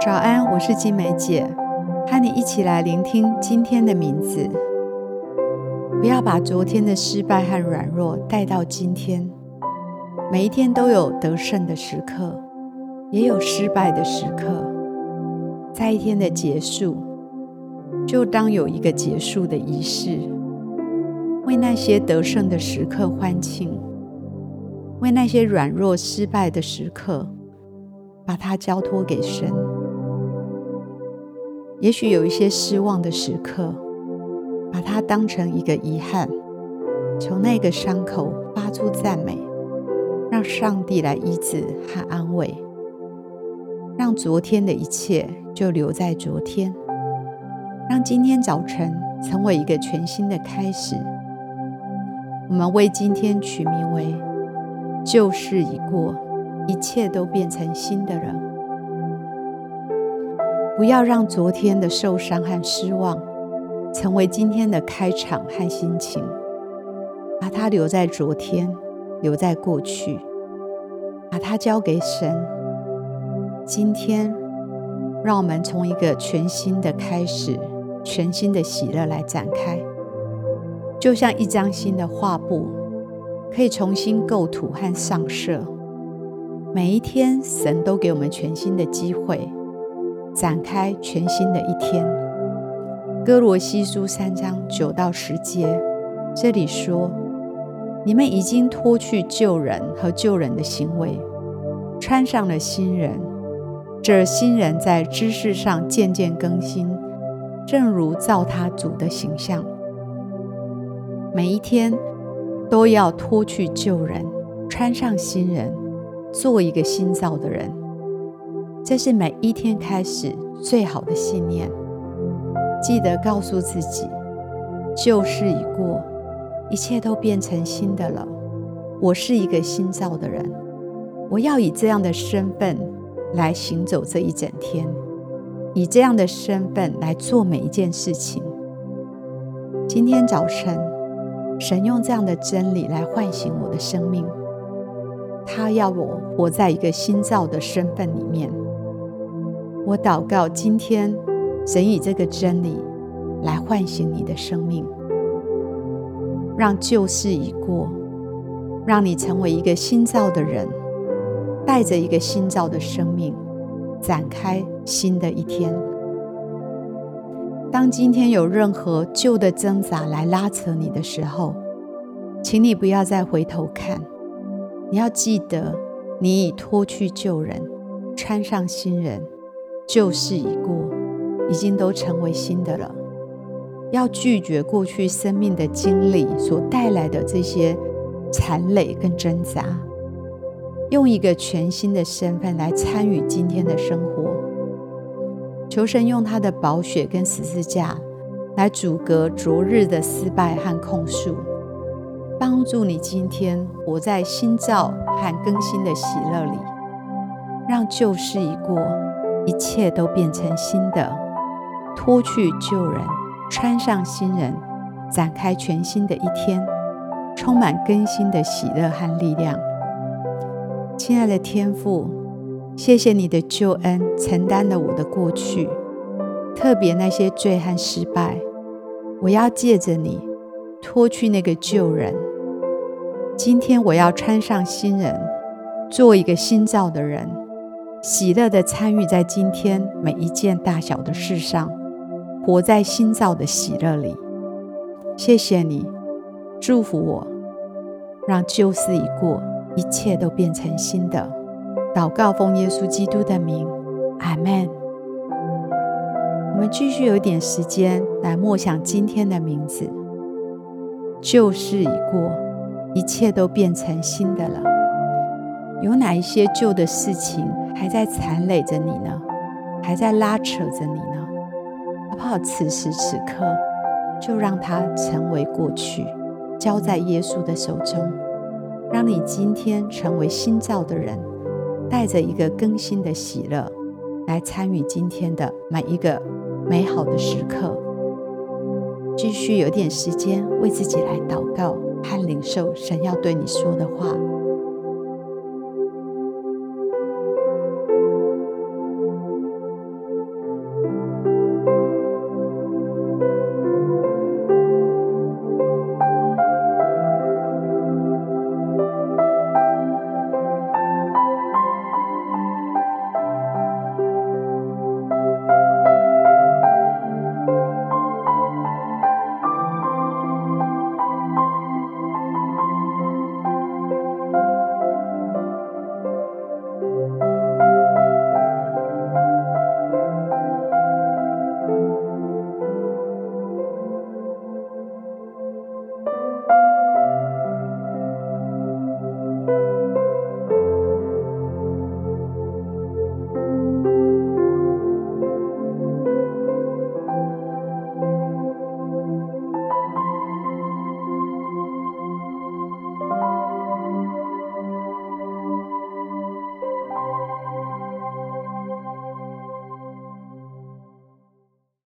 早安，我是金梅姐，和你一起来聆听今天的名字。不要把昨天的失败和软弱带到今天。每一天都有得胜的时刻，也有失败的时刻。在一天的结束，就当有一个结束的仪式，为那些得胜的时刻欢庆，为那些软弱失败的时刻，把它交托给神。也许有一些失望的时刻，把它当成一个遗憾，从那个伤口发出赞美，让上帝来医治和安慰，让昨天的一切就留在昨天，让今天早晨成为一个全新的开始。我们为今天取名为“旧事已过，一切都变成新的了”。不要让昨天的受伤和失望成为今天的开场和心情，把它留在昨天，留在过去，把它交给神。今天，让我们从一个全新的开始、全新的喜乐来展开，就像一张新的画布，可以重新构图和上色。每一天，神都给我们全新的机会。展开全新的一天。歌罗西书三章九到十节，这里说：“你们已经脱去旧人和旧人的行为，穿上了新人。这新人在知识上渐渐更新，正如造他主的形象。每一天都要脱去旧人，穿上新人，做一个新造的人。”这是每一天开始最好的信念。记得告诉自己，旧事已过，一切都变成新的了。我是一个新造的人，我要以这样的身份来行走这一整天，以这样的身份来做每一件事情。今天早晨，神用这样的真理来唤醒我的生命，他要我活在一个新造的身份里面。我祷告，今天神以这个真理来唤醒你的生命，让旧事已过，让你成为一个新造的人，带着一个新造的生命，展开新的一天。当今天有任何旧的挣扎来拉扯你的时候，请你不要再回头看，你要记得，你已脱去旧人，穿上新人。旧事已过，已经都成为新的了。要拒绝过去生命的经历所带来的这些残累跟挣扎，用一个全新的身份来参与今天的生活。求神用他的宝血跟十字架来阻隔昨日的失败和控诉，帮助你今天活在新造和更新的喜乐里，让旧事已过。一切都变成新的，脱去旧人，穿上新人，展开全新的一天，充满更新的喜乐和力量。亲爱的天父，谢谢你的救恩，承担了我的过去，特别那些罪和失败。我要借着你脱去那个旧人，今天我要穿上新人，做一个新造的人。喜乐的参与在今天每一件大小的事上，活在新造的喜乐里。谢谢你，祝福我，让旧事已过，一切都变成新的。祷告奉耶稣基督的名，阿门。我们继续有一点时间来默想今天的名字。旧事已过，一切都变成新的了。有哪一些旧的事情还在缠累着你呢？还在拉扯着你呢？好不好？此时此刻，就让它成为过去，交在耶稣的手中，让你今天成为新造的人，带着一个更新的喜乐来参与今天的每一个美好的时刻。继续有点时间为自己来祷告和领受神要对你说的话。